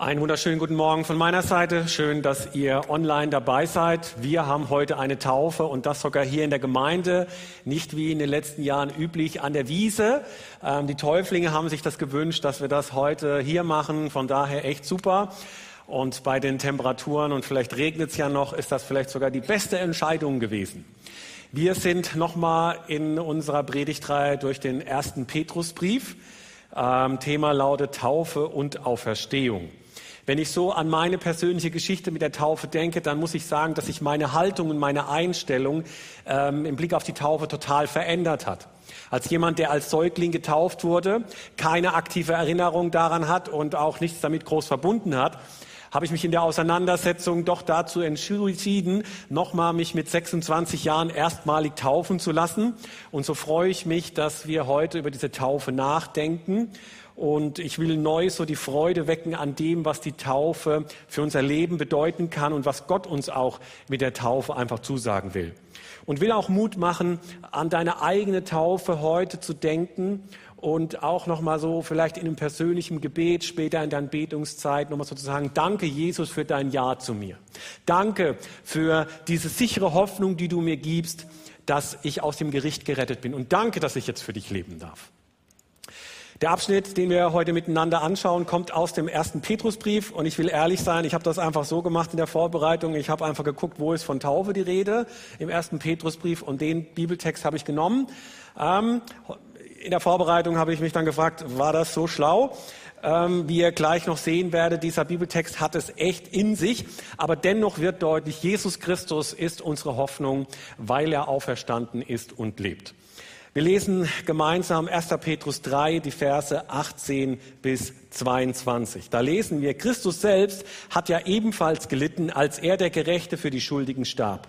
Einen wunderschönen guten Morgen von meiner Seite. Schön, dass ihr online dabei seid. Wir haben heute eine Taufe und das sogar hier in der Gemeinde, nicht wie in den letzten Jahren üblich an der Wiese. Ähm, die Täuflinge haben sich das gewünscht, dass wir das heute hier machen. Von daher echt super. Und bei den Temperaturen und vielleicht regnet es ja noch, ist das vielleicht sogar die beste Entscheidung gewesen. Wir sind nochmal in unserer Predigtreihe durch den ersten Petrusbrief. Ähm, Thema lautet Taufe und Auferstehung. Wenn ich so an meine persönliche Geschichte mit der Taufe denke, dann muss ich sagen, dass sich meine Haltung und meine Einstellung ähm, im Blick auf die Taufe total verändert hat. Als jemand, der als Säugling getauft wurde, keine aktive Erinnerung daran hat und auch nichts damit groß verbunden hat, habe ich mich in der Auseinandersetzung doch dazu entschieden, nochmal mich mit 26 Jahren erstmalig taufen zu lassen. Und so freue ich mich, dass wir heute über diese Taufe nachdenken und ich will neu so die Freude wecken an dem, was die Taufe für unser Leben bedeuten kann und was Gott uns auch mit der Taufe einfach zusagen will. Und will auch Mut machen, an deine eigene Taufe heute zu denken und auch nochmal so vielleicht in einem persönlichen Gebet später in der Betungszeit nochmal sozusagen, danke Jesus für dein Ja zu mir. Danke für diese sichere Hoffnung, die du mir gibst, dass ich aus dem Gericht gerettet bin. Und danke, dass ich jetzt für dich leben darf. Der Abschnitt, den wir heute miteinander anschauen, kommt aus dem ersten Petrusbrief. Und ich will ehrlich sein, ich habe das einfach so gemacht in der Vorbereitung. Ich habe einfach geguckt, wo ist von Taufe die Rede im ersten Petrusbrief. Und den Bibeltext habe ich genommen. Ähm, in der Vorbereitung habe ich mich dann gefragt, war das so schlau? Ähm, wie ihr gleich noch sehen werdet, dieser Bibeltext hat es echt in sich. Aber dennoch wird deutlich, Jesus Christus ist unsere Hoffnung, weil er auferstanden ist und lebt. Wir lesen gemeinsam 1. Petrus 3, die Verse 18 bis 22. Da lesen wir, Christus selbst hat ja ebenfalls gelitten, als er der Gerechte für die Schuldigen starb.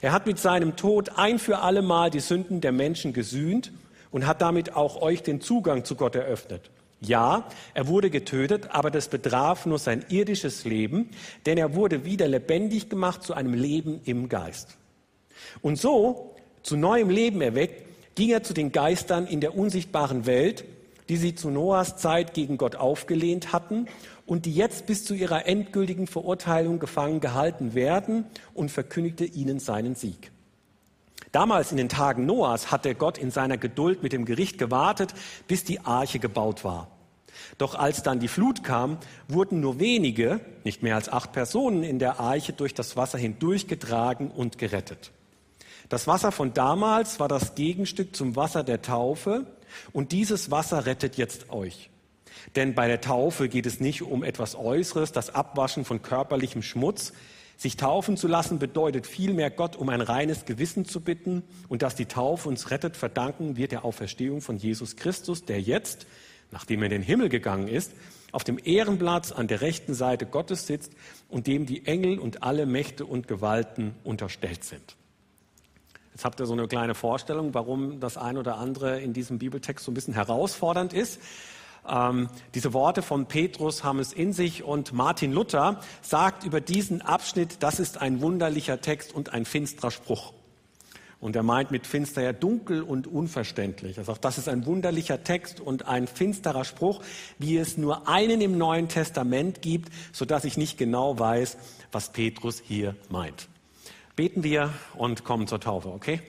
Er hat mit seinem Tod ein für allemal die Sünden der Menschen gesühnt und hat damit auch euch den Zugang zu Gott eröffnet. Ja, er wurde getötet, aber das betraf nur sein irdisches Leben, denn er wurde wieder lebendig gemacht zu einem Leben im Geist. Und so zu neuem Leben erweckt, ging er zu den Geistern in der unsichtbaren Welt, die sie zu Noahs Zeit gegen Gott aufgelehnt hatten und die jetzt bis zu ihrer endgültigen Verurteilung gefangen gehalten werden und verkündigte ihnen seinen Sieg. Damals in den Tagen Noahs hatte Gott in seiner Geduld mit dem Gericht gewartet, bis die Arche gebaut war. Doch als dann die Flut kam, wurden nur wenige, nicht mehr als acht Personen in der Arche durch das Wasser hindurchgetragen und gerettet. Das Wasser von damals war das Gegenstück zum Wasser der Taufe und dieses Wasser rettet jetzt euch. Denn bei der Taufe geht es nicht um etwas Äußeres, das Abwaschen von körperlichem Schmutz. Sich taufen zu lassen bedeutet vielmehr Gott um ein reines Gewissen zu bitten und dass die Taufe uns rettet, verdanken wir der Auferstehung von Jesus Christus, der jetzt, nachdem er in den Himmel gegangen ist, auf dem Ehrenplatz an der rechten Seite Gottes sitzt und dem die Engel und alle Mächte und Gewalten unterstellt sind. Jetzt habt ihr so eine kleine Vorstellung, warum das ein oder andere in diesem Bibeltext so ein bisschen herausfordernd ist. Ähm, diese Worte von Petrus haben es in sich und Martin Luther sagt über diesen Abschnitt, das ist ein wunderlicher Text und ein finsterer Spruch. Und er meint mit finster ja dunkel und unverständlich. Er sagt, das ist ein wunderlicher Text und ein finsterer Spruch, wie es nur einen im Neuen Testament gibt, so dass ich nicht genau weiß, was Petrus hier meint beten wir und kommen zur Taufe, okay?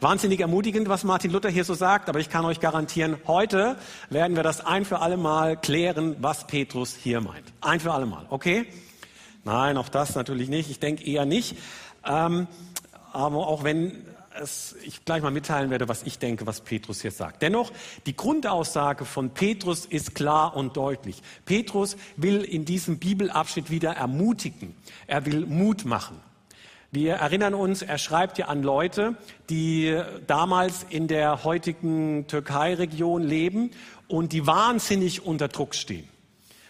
Wahnsinnig ermutigend, was Martin Luther hier so sagt, aber ich kann euch garantieren, heute werden wir das ein für alle Mal klären, was Petrus hier meint. Ein für alle Mal, okay? Nein, auch das natürlich nicht. Ich denke eher nicht. Ähm, aber auch wenn es, ich gleich mal mitteilen werde, was ich denke, was Petrus hier sagt. Dennoch, die Grundaussage von Petrus ist klar und deutlich. Petrus will in diesem Bibelabschnitt wieder ermutigen. Er will Mut machen. Wir erinnern uns, er schreibt ja an Leute, die damals in der heutigen Türkei-Region leben und die wahnsinnig unter Druck stehen.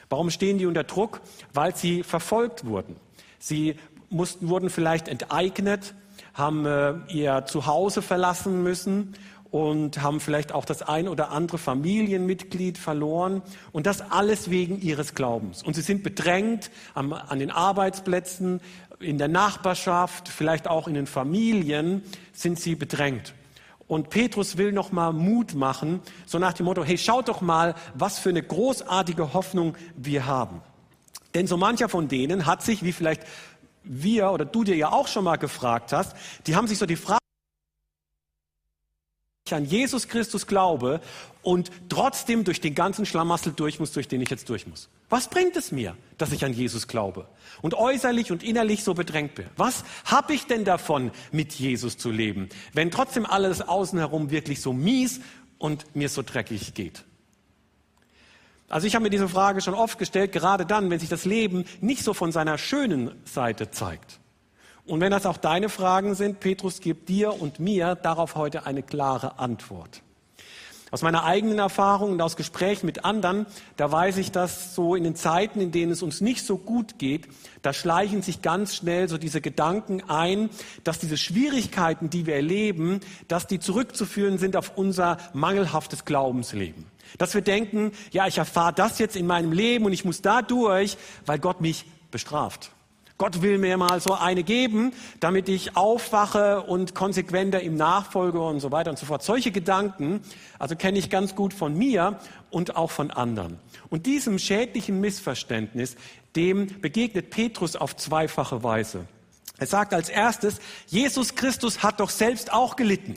Warum stehen die unter Druck? Weil sie verfolgt wurden. Sie mussten, wurden vielleicht enteignet, haben äh, ihr Zuhause verlassen müssen und haben vielleicht auch das ein oder andere Familienmitglied verloren und das alles wegen ihres Glaubens. Und sie sind bedrängt an, an den Arbeitsplätzen, in der Nachbarschaft, vielleicht auch in den Familien sind sie bedrängt. Und Petrus will nochmal Mut machen, so nach dem Motto, hey, schaut doch mal, was für eine großartige Hoffnung wir haben. Denn so mancher von denen hat sich, wie vielleicht wir oder du dir ja auch schon mal gefragt hast, die haben sich so die Frage, ich an Jesus Christus glaube und trotzdem durch den ganzen Schlamassel durch muss, durch den ich jetzt durch muss. Was bringt es mir, dass ich an Jesus glaube und äußerlich und innerlich so bedrängt bin? Was habe ich denn davon, mit Jesus zu leben, wenn trotzdem alles außen herum wirklich so mies und mir so dreckig geht? Also ich habe mir diese Frage schon oft gestellt, gerade dann, wenn sich das Leben nicht so von seiner schönen Seite zeigt. Und wenn das auch deine Fragen sind, Petrus gibt dir und mir darauf heute eine klare Antwort. Aus meiner eigenen Erfahrung und aus Gesprächen mit anderen, da weiß ich, dass so in den Zeiten, in denen es uns nicht so gut geht, da schleichen sich ganz schnell so diese Gedanken ein, dass diese Schwierigkeiten, die wir erleben, dass die zurückzuführen sind auf unser mangelhaftes Glaubensleben. Dass wir denken, ja, ich erfahre das jetzt in meinem Leben und ich muss da durch, weil Gott mich bestraft. Gott will mir mal so eine geben, damit ich aufwache und konsequenter ihm nachfolge und so weiter und so fort. Solche Gedanken, also kenne ich ganz gut von mir und auch von anderen. Und diesem schädlichen Missverständnis, dem begegnet Petrus auf zweifache Weise. Er sagt als erstes, Jesus Christus hat doch selbst auch gelitten.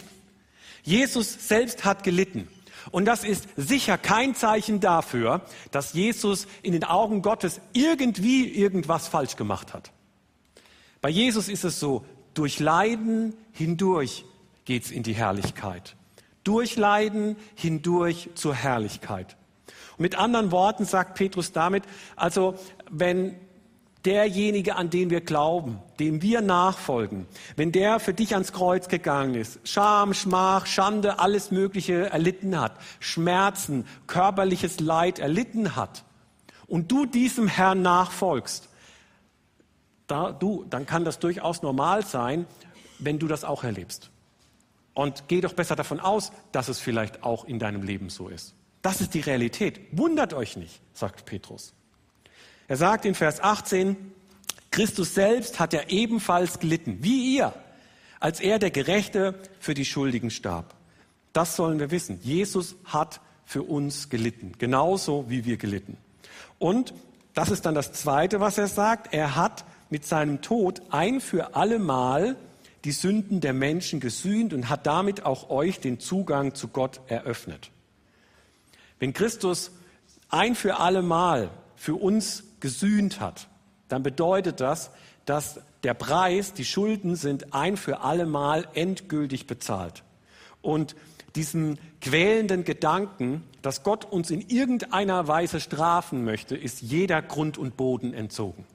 Jesus selbst hat gelitten. Und das ist sicher kein Zeichen dafür, dass Jesus in den Augen Gottes irgendwie irgendwas falsch gemacht hat. Bei Jesus ist es so, durch Leiden hindurch geht's in die Herrlichkeit. Durch Leiden hindurch zur Herrlichkeit. Und mit anderen Worten sagt Petrus damit, also wenn derjenige, an den wir glauben, dem wir nachfolgen, wenn der für dich ans Kreuz gegangen ist, Scham, Schmach, Schande, alles Mögliche erlitten hat, Schmerzen, körperliches Leid erlitten hat, und du diesem Herrn nachfolgst, da, du, dann kann das durchaus normal sein, wenn du das auch erlebst. Und geh doch besser davon aus, dass es vielleicht auch in deinem Leben so ist. Das ist die Realität. Wundert euch nicht, sagt Petrus. Er sagt in Vers 18, Christus selbst hat ja ebenfalls gelitten, wie ihr, als er der Gerechte für die Schuldigen starb. Das sollen wir wissen. Jesus hat für uns gelitten, genauso wie wir gelitten. Und das ist dann das Zweite, was er sagt. Er hat mit seinem Tod ein für allemal die Sünden der Menschen gesühnt und hat damit auch euch den Zugang zu Gott eröffnet. Wenn Christus ein für allemal für uns gesühnt hat, dann bedeutet das, dass der Preis, die Schulden sind ein für allemal endgültig bezahlt. Und diesen quälenden Gedanken, dass Gott uns in irgendeiner Weise strafen möchte, ist jeder Grund und Boden entzogen.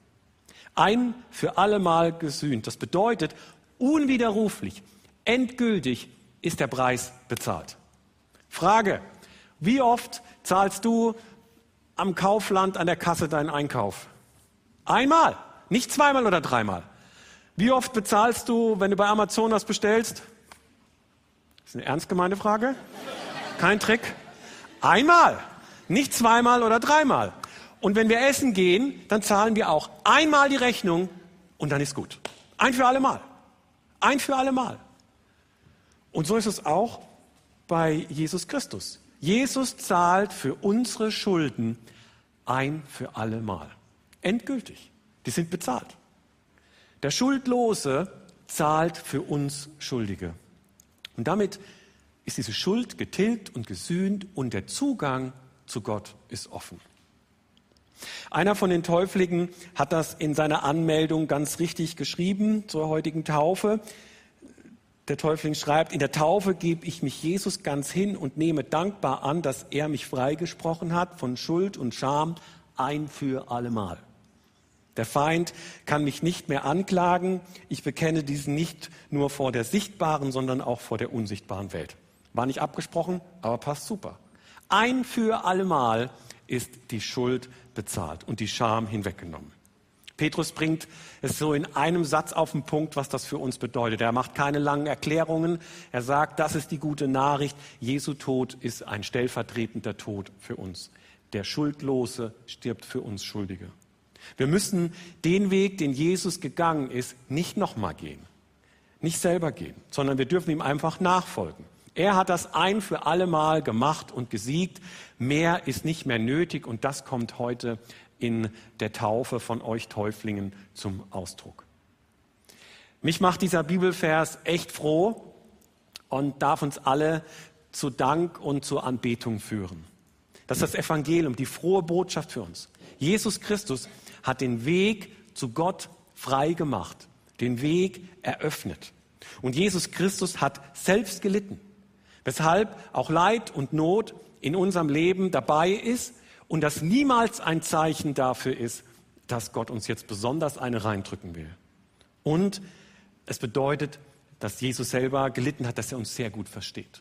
Ein für allemal gesühnt. Das bedeutet, unwiderruflich, endgültig ist der Preis bezahlt. Frage, wie oft zahlst du am Kaufland an der Kasse deinen Einkauf? Einmal, nicht zweimal oder dreimal. Wie oft bezahlst du, wenn du bei Amazon was bestellst? Das ist eine ernst gemeinte Frage. Kein Trick. Einmal, nicht zweimal oder dreimal. Und wenn wir essen gehen, dann zahlen wir auch einmal die Rechnung und dann ist gut. Ein für alle Mal. Ein für alle Mal. Und so ist es auch bei Jesus Christus. Jesus zahlt für unsere Schulden ein für alle Mal. Endgültig. Die sind bezahlt. Der Schuldlose zahlt für uns Schuldige. Und damit ist diese Schuld getilgt und gesühnt und der Zugang zu Gott ist offen. Einer von den Täufligen hat das in seiner Anmeldung ganz richtig geschrieben zur heutigen Taufe. Der Täufling schreibt, in der Taufe gebe ich mich Jesus ganz hin und nehme dankbar an, dass er mich freigesprochen hat von Schuld und Scham ein für allemal. Der Feind kann mich nicht mehr anklagen. Ich bekenne diesen nicht nur vor der sichtbaren, sondern auch vor der unsichtbaren Welt. War nicht abgesprochen, aber passt super. Ein für allemal ist die Schuld bezahlt und die Scham hinweggenommen. Petrus bringt es so in einem Satz auf den Punkt, was das für uns bedeutet. Er macht keine langen Erklärungen. Er sagt, das ist die gute Nachricht. Jesu Tod ist ein stellvertretender Tod für uns. Der Schuldlose stirbt für uns Schuldige. Wir müssen den Weg, den Jesus gegangen ist, nicht nochmal gehen. Nicht selber gehen, sondern wir dürfen ihm einfach nachfolgen. Er hat das ein für alle Mal gemacht und gesiegt. Mehr ist nicht mehr nötig und das kommt heute in der Taufe von euch Täuflingen zum Ausdruck. Mich macht dieser Bibelvers echt froh und darf uns alle zu Dank und zur Anbetung führen. Das ist das Evangelium, die frohe Botschaft für uns. Jesus Christus hat den Weg zu Gott frei gemacht, den Weg eröffnet. Und Jesus Christus hat selbst gelitten, weshalb auch Leid und Not in unserem Leben dabei ist und das niemals ein Zeichen dafür ist, dass Gott uns jetzt besonders eine reindrücken will. Und es bedeutet, dass Jesus selber gelitten hat, dass er uns sehr gut versteht.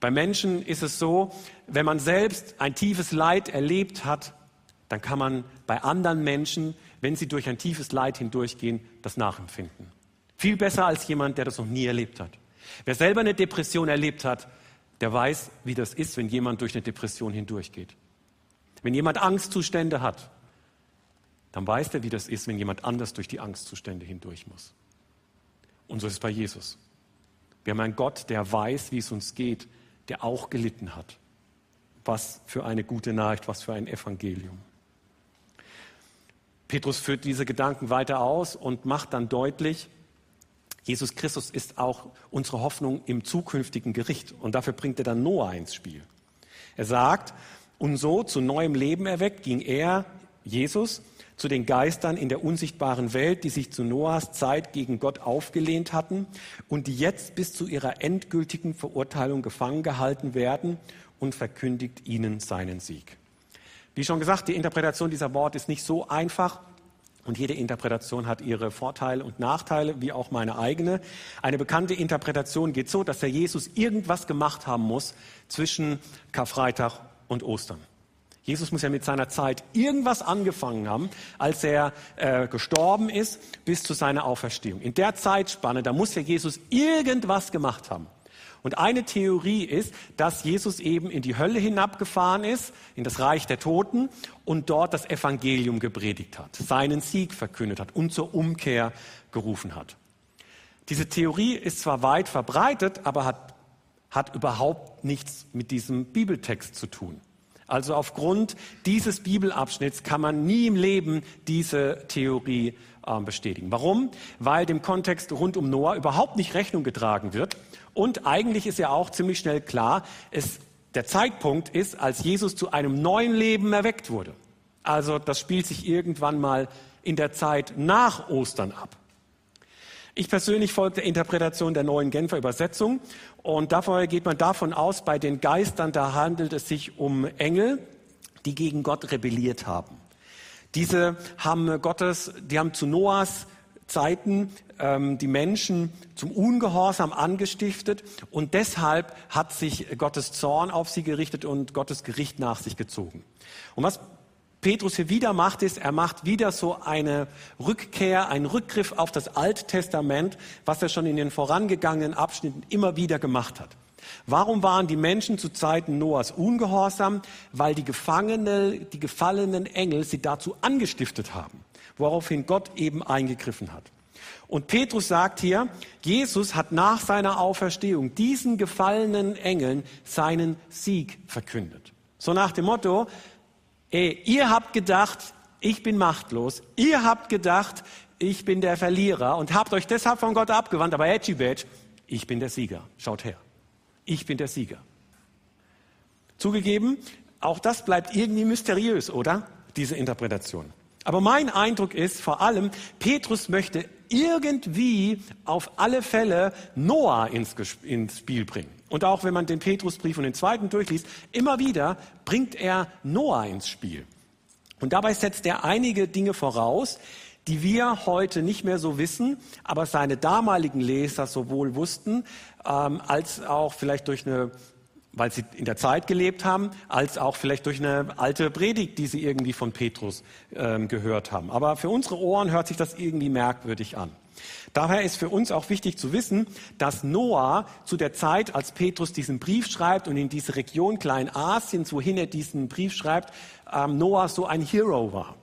Bei Menschen ist es so, wenn man selbst ein tiefes Leid erlebt hat, dann kann man bei anderen Menschen, wenn sie durch ein tiefes Leid hindurchgehen, das nachempfinden. Viel besser als jemand, der das noch nie erlebt hat. Wer selber eine Depression erlebt hat, der weiß, wie das ist, wenn jemand durch eine Depression hindurchgeht. Wenn jemand Angstzustände hat, dann weiß er, wie das ist, wenn jemand anders durch die Angstzustände hindurch muss. Und so ist es bei Jesus. Wir haben einen Gott, der weiß, wie es uns geht, der auch gelitten hat. Was für eine gute Nachricht, was für ein Evangelium. Petrus führt diese Gedanken weiter aus und macht dann deutlich, Jesus Christus ist auch unsere Hoffnung im zukünftigen Gericht. Und dafür bringt er dann Noah ins Spiel. Er sagt, und so zu neuem Leben erweckt ging er, Jesus, zu den Geistern in der unsichtbaren Welt, die sich zu Noahs Zeit gegen Gott aufgelehnt hatten und die jetzt bis zu ihrer endgültigen Verurteilung gefangen gehalten werden und verkündigt ihnen seinen Sieg. Wie schon gesagt, die Interpretation dieser Worte ist nicht so einfach. Und jede Interpretation hat ihre Vorteile und Nachteile, wie auch meine eigene. Eine bekannte Interpretation geht so, dass der Jesus irgendwas gemacht haben muss zwischen Karfreitag und Ostern. Jesus muss ja mit seiner Zeit irgendwas angefangen haben, als er äh, gestorben ist, bis zu seiner Auferstehung. In der Zeitspanne, da muss ja Jesus irgendwas gemacht haben. Und eine Theorie ist, dass Jesus eben in die Hölle hinabgefahren ist, in das Reich der Toten und dort das Evangelium gepredigt hat, seinen Sieg verkündet hat und zur Umkehr gerufen hat. Diese Theorie ist zwar weit verbreitet, aber hat, hat überhaupt nichts mit diesem Bibeltext zu tun. Also aufgrund dieses Bibelabschnitts kann man nie im Leben diese Theorie äh, bestätigen. Warum? Weil dem Kontext rund um Noah überhaupt nicht Rechnung getragen wird. Und eigentlich ist ja auch ziemlich schnell klar, es, der Zeitpunkt ist, als Jesus zu einem neuen Leben erweckt wurde. Also das spielt sich irgendwann mal in der Zeit nach Ostern ab. Ich persönlich folge der Interpretation der neuen Genfer Übersetzung und dafür geht man davon aus, bei den Geistern, da handelt es sich um Engel, die gegen Gott rebelliert haben. Diese haben Gottes, die haben zu Noahs Zeiten ähm, die Menschen zum Ungehorsam angestiftet und deshalb hat sich Gottes Zorn auf sie gerichtet und Gottes Gericht nach sich gezogen. Und was Petrus hier wieder macht, ist, er macht wieder so eine Rückkehr, einen Rückgriff auf das Alttestament, was er schon in den vorangegangenen Abschnitten immer wieder gemacht hat. Warum waren die Menschen zu Zeiten Noahs ungehorsam? Weil die Gefangene, die gefallenen Engel sie dazu angestiftet haben, woraufhin Gott eben eingegriffen hat. Und Petrus sagt hier, Jesus hat nach seiner Auferstehung diesen gefallenen Engeln seinen Sieg verkündet. So nach dem Motto, Ey, ihr habt gedacht, ich bin machtlos. Ihr habt gedacht, ich bin der Verlierer und habt euch deshalb von Gott abgewandt. Aber Etchibet, ich bin der Sieger. Schaut her. Ich bin der Sieger. Zugegeben, auch das bleibt irgendwie mysteriös, oder? Diese Interpretation. Aber mein Eindruck ist vor allem, Petrus möchte irgendwie auf alle Fälle Noah ins, ins Spiel bringen. Und auch wenn man den Petrusbrief und den zweiten durchliest, immer wieder bringt er Noah ins Spiel. Und dabei setzt er einige Dinge voraus, die wir heute nicht mehr so wissen, aber seine damaligen Leser sowohl wussten, ähm, als auch vielleicht durch eine, weil sie in der Zeit gelebt haben, als auch vielleicht durch eine alte Predigt, die sie irgendwie von Petrus ähm, gehört haben. Aber für unsere Ohren hört sich das irgendwie merkwürdig an. Daher ist für uns auch wichtig zu wissen, dass Noah zu der Zeit, als Petrus diesen Brief schreibt und in diese Region Kleinasien, wohin er diesen Brief schreibt, ähm, Noah so ein Hero war.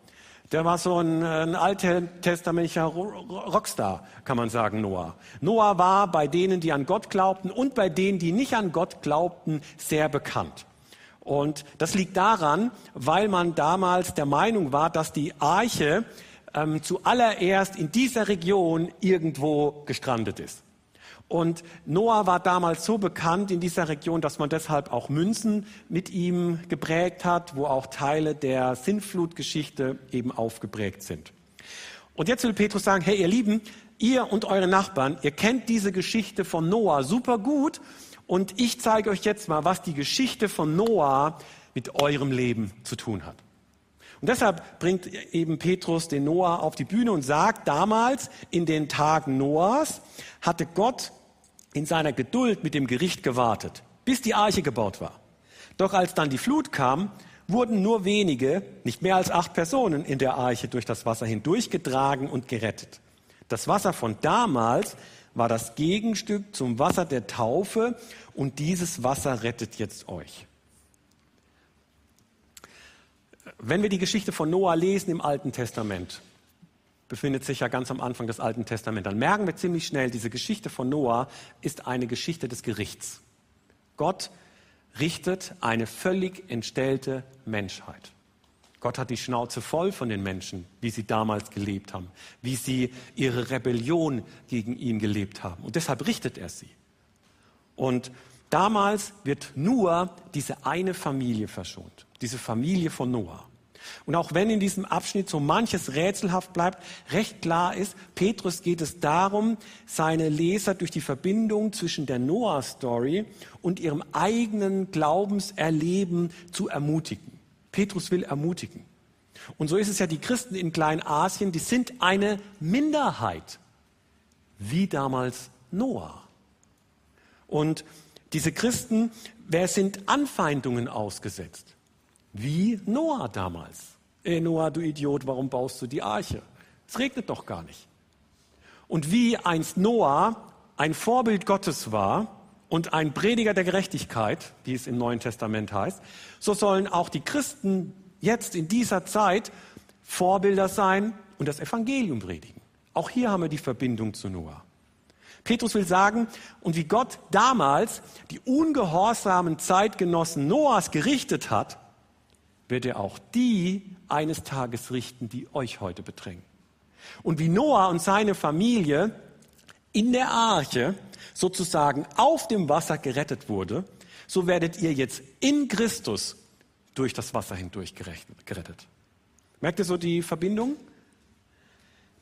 Der war so ein, ein alttestamentlicher Rockstar, kann man sagen, Noah. Noah war bei denen, die an Gott glaubten und bei denen, die nicht an Gott glaubten, sehr bekannt. Und das liegt daran, weil man damals der Meinung war, dass die Arche ähm, zuallererst in dieser Region irgendwo gestrandet ist. Und Noah war damals so bekannt in dieser Region, dass man deshalb auch Münzen mit ihm geprägt hat, wo auch Teile der Sintflutgeschichte eben aufgeprägt sind. Und jetzt will Petrus sagen, hey ihr Lieben, ihr und eure Nachbarn, ihr kennt diese Geschichte von Noah super gut und ich zeige euch jetzt mal, was die Geschichte von Noah mit eurem Leben zu tun hat. Und deshalb bringt eben Petrus den Noah auf die Bühne und sagt, damals in den Tagen Noahs hatte Gott in seiner Geduld mit dem Gericht gewartet, bis die Arche gebaut war. Doch als dann die Flut kam, wurden nur wenige, nicht mehr als acht Personen in der Arche durch das Wasser hindurchgetragen und gerettet. Das Wasser von damals war das Gegenstück zum Wasser der Taufe und dieses Wasser rettet jetzt euch. Wenn wir die Geschichte von Noah lesen im Alten Testament, befindet sich ja ganz am Anfang des Alten Testaments, dann merken wir ziemlich schnell, diese Geschichte von Noah ist eine Geschichte des Gerichts. Gott richtet eine völlig entstellte Menschheit. Gott hat die Schnauze voll von den Menschen, wie sie damals gelebt haben, wie sie ihre Rebellion gegen ihn gelebt haben. Und deshalb richtet er sie. Und damals wird nur diese eine Familie verschont diese Familie von Noah. Und auch wenn in diesem Abschnitt so manches rätselhaft bleibt, recht klar ist, Petrus geht es darum, seine Leser durch die Verbindung zwischen der Noah-Story und ihrem eigenen Glaubenserleben zu ermutigen. Petrus will ermutigen. Und so ist es ja, die Christen in Kleinasien, die sind eine Minderheit, wie damals Noah. Und diese Christen, wer sind Anfeindungen ausgesetzt? Wie Noah damals. Ey Noah, du Idiot, warum baust du die Arche? Es regnet doch gar nicht. Und wie einst Noah ein Vorbild Gottes war und ein Prediger der Gerechtigkeit, wie es im Neuen Testament heißt, so sollen auch die Christen jetzt in dieser Zeit Vorbilder sein und das Evangelium predigen. Auch hier haben wir die Verbindung zu Noah. Petrus will sagen, und wie Gott damals die ungehorsamen Zeitgenossen Noahs gerichtet hat, wird er auch die eines Tages richten, die euch heute bedrängen. Und wie Noah und seine Familie in der Arche sozusagen auf dem Wasser gerettet wurde, so werdet ihr jetzt in Christus durch das Wasser hindurch gerettet. Merkt ihr so die Verbindung?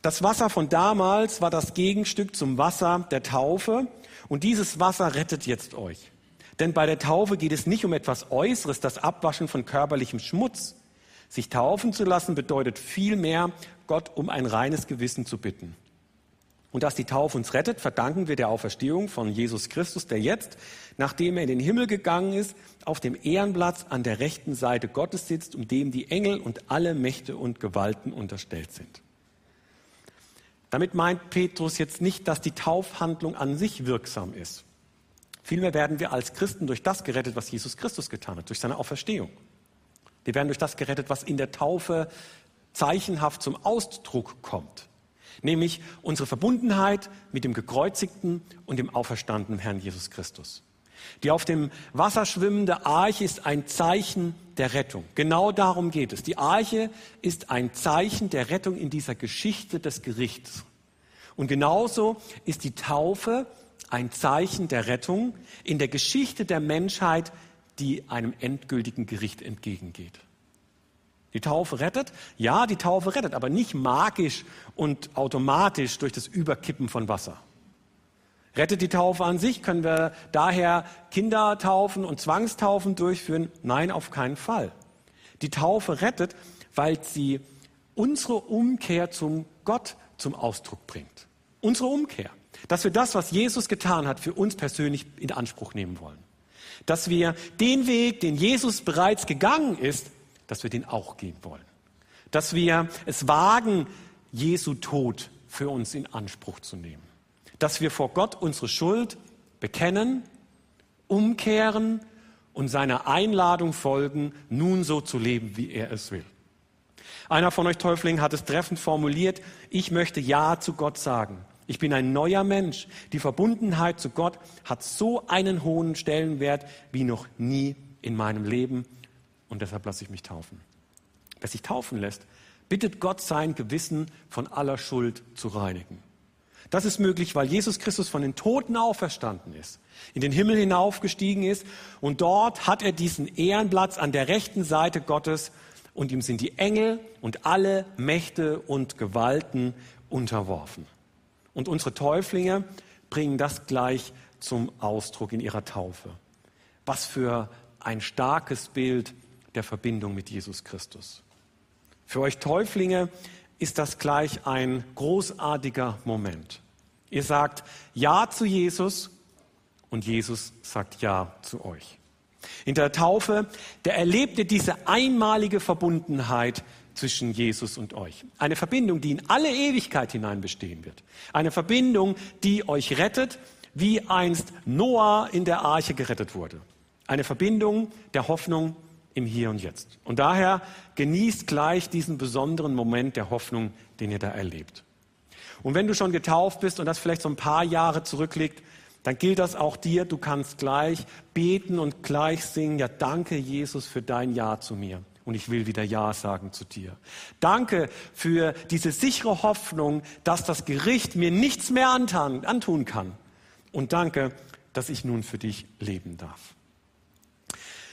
Das Wasser von damals war das Gegenstück zum Wasser der Taufe und dieses Wasser rettet jetzt euch. Denn bei der Taufe geht es nicht um etwas Äußeres, das Abwaschen von körperlichem Schmutz. Sich taufen zu lassen bedeutet vielmehr, Gott um ein reines Gewissen zu bitten. Und dass die Taufe uns rettet, verdanken wir der Auferstehung von Jesus Christus, der jetzt, nachdem er in den Himmel gegangen ist, auf dem Ehrenplatz an der rechten Seite Gottes sitzt, um dem die Engel und alle Mächte und Gewalten unterstellt sind. Damit meint Petrus jetzt nicht, dass die Taufhandlung an sich wirksam ist. Vielmehr werden wir als Christen durch das gerettet, was Jesus Christus getan hat, durch seine Auferstehung. Wir werden durch das gerettet, was in der Taufe zeichenhaft zum Ausdruck kommt. Nämlich unsere Verbundenheit mit dem gekreuzigten und dem auferstandenen Herrn Jesus Christus. Die auf dem Wasser schwimmende Arche ist ein Zeichen der Rettung. Genau darum geht es. Die Arche ist ein Zeichen der Rettung in dieser Geschichte des Gerichts. Und genauso ist die Taufe ein Zeichen der Rettung in der Geschichte der Menschheit, die einem endgültigen Gericht entgegengeht. Die Taufe rettet? Ja, die Taufe rettet, aber nicht magisch und automatisch durch das Überkippen von Wasser. Rettet die Taufe an sich? Können wir daher Kindertaufen und Zwangstaufen durchführen? Nein, auf keinen Fall. Die Taufe rettet, weil sie unsere Umkehr zum Gott zum Ausdruck bringt. Unsere Umkehr. Dass wir das, was Jesus getan hat, für uns persönlich in Anspruch nehmen wollen. Dass wir den Weg, den Jesus bereits gegangen ist, dass wir den auch gehen wollen. Dass wir es wagen, Jesu Tod für uns in Anspruch zu nehmen. Dass wir vor Gott unsere Schuld bekennen, umkehren und seiner Einladung folgen, nun so zu leben, wie er es will. Einer von euch Täuflingen hat es treffend formuliert, ich möchte Ja zu Gott sagen. Ich bin ein neuer Mensch. Die Verbundenheit zu Gott hat so einen hohen Stellenwert wie noch nie in meinem Leben und deshalb lasse ich mich taufen. Wer sich taufen lässt, bittet Gott sein Gewissen von aller Schuld zu reinigen. Das ist möglich, weil Jesus Christus von den Toten auferstanden ist, in den Himmel hinaufgestiegen ist und dort hat er diesen Ehrenplatz an der rechten Seite Gottes und ihm sind die Engel und alle Mächte und Gewalten unterworfen. Und unsere Täuflinge bringen das gleich zum Ausdruck in ihrer Taufe. Was für ein starkes Bild der Verbindung mit Jesus Christus. Für euch Täuflinge ist das gleich ein großartiger Moment. Ihr sagt Ja zu Jesus und Jesus sagt Ja zu euch. In der Taufe, der erlebt ihr diese einmalige Verbundenheit zwischen Jesus und euch. Eine Verbindung, die in alle Ewigkeit hinein bestehen wird. Eine Verbindung, die euch rettet, wie einst Noah in der Arche gerettet wurde. Eine Verbindung der Hoffnung im Hier und Jetzt. Und daher genießt gleich diesen besonderen Moment der Hoffnung, den ihr da erlebt. Und wenn du schon getauft bist und das vielleicht so ein paar Jahre zurückliegt, dann gilt das auch dir. Du kannst gleich beten und gleich singen, ja danke Jesus für dein Ja zu mir. Und ich will wieder Ja sagen zu dir. Danke für diese sichere Hoffnung, dass das Gericht mir nichts mehr antun kann. Und danke, dass ich nun für dich leben darf.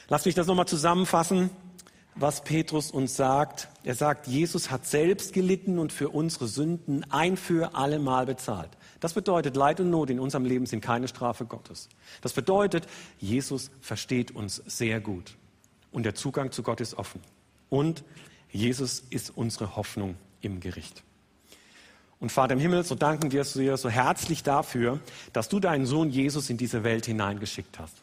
Lass mich das nochmal zusammenfassen, was Petrus uns sagt. Er sagt, Jesus hat selbst gelitten und für unsere Sünden ein für alle Mal bezahlt. Das bedeutet, Leid und Not in unserem Leben sind keine Strafe Gottes. Das bedeutet, Jesus versteht uns sehr gut und der Zugang zu Gott ist offen. Und Jesus ist unsere Hoffnung im Gericht. Und Vater im Himmel, so danken wir dir so herzlich dafür, dass du deinen Sohn Jesus in diese Welt hineingeschickt hast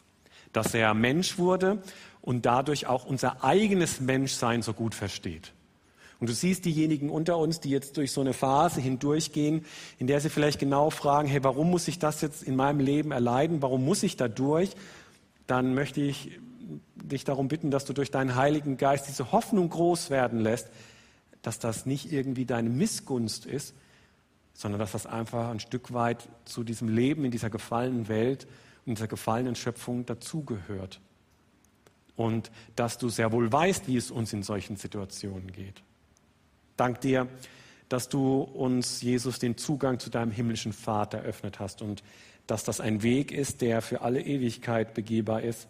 dass er Mensch wurde und dadurch auch unser eigenes Menschsein so gut versteht. Und du siehst diejenigen unter uns, die jetzt durch so eine Phase hindurchgehen, in der sie vielleicht genau fragen, hey, warum muss ich das jetzt in meinem Leben erleiden? Warum muss ich da durch? Dann möchte ich dich darum bitten, dass du durch deinen Heiligen Geist diese Hoffnung groß werden lässt, dass das nicht irgendwie deine Missgunst ist, sondern dass das einfach ein Stück weit zu diesem Leben in dieser gefallenen Welt in dieser gefallenen Schöpfung dazugehört. Und dass du sehr wohl weißt, wie es uns in solchen Situationen geht. Dank dir, dass du uns, Jesus, den Zugang zu deinem himmlischen Vater eröffnet hast und dass das ein Weg ist, der für alle Ewigkeit begehbar ist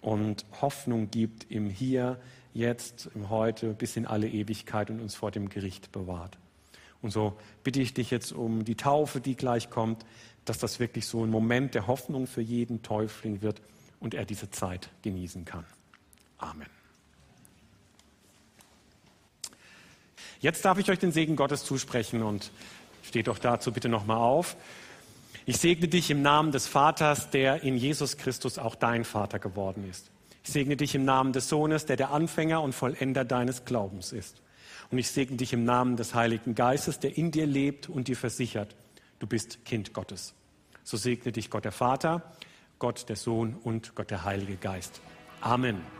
und Hoffnung gibt im Hier, Jetzt, im Heute bis in alle Ewigkeit und uns vor dem Gericht bewahrt. Und so bitte ich dich jetzt um die Taufe, die gleich kommt, dass das wirklich so ein Moment der Hoffnung für jeden Täufling wird und er diese Zeit genießen kann. Amen. Jetzt darf ich euch den Segen Gottes zusprechen und steht doch dazu bitte nochmal auf. Ich segne dich im Namen des Vaters, der in Jesus Christus auch dein Vater geworden ist. Ich segne dich im Namen des Sohnes, der der Anfänger und Vollender deines Glaubens ist. Und ich segne dich im Namen des Heiligen Geistes, der in dir lebt und dir versichert, du bist Kind Gottes. So segne dich Gott der Vater, Gott der Sohn und Gott der Heilige Geist. Amen.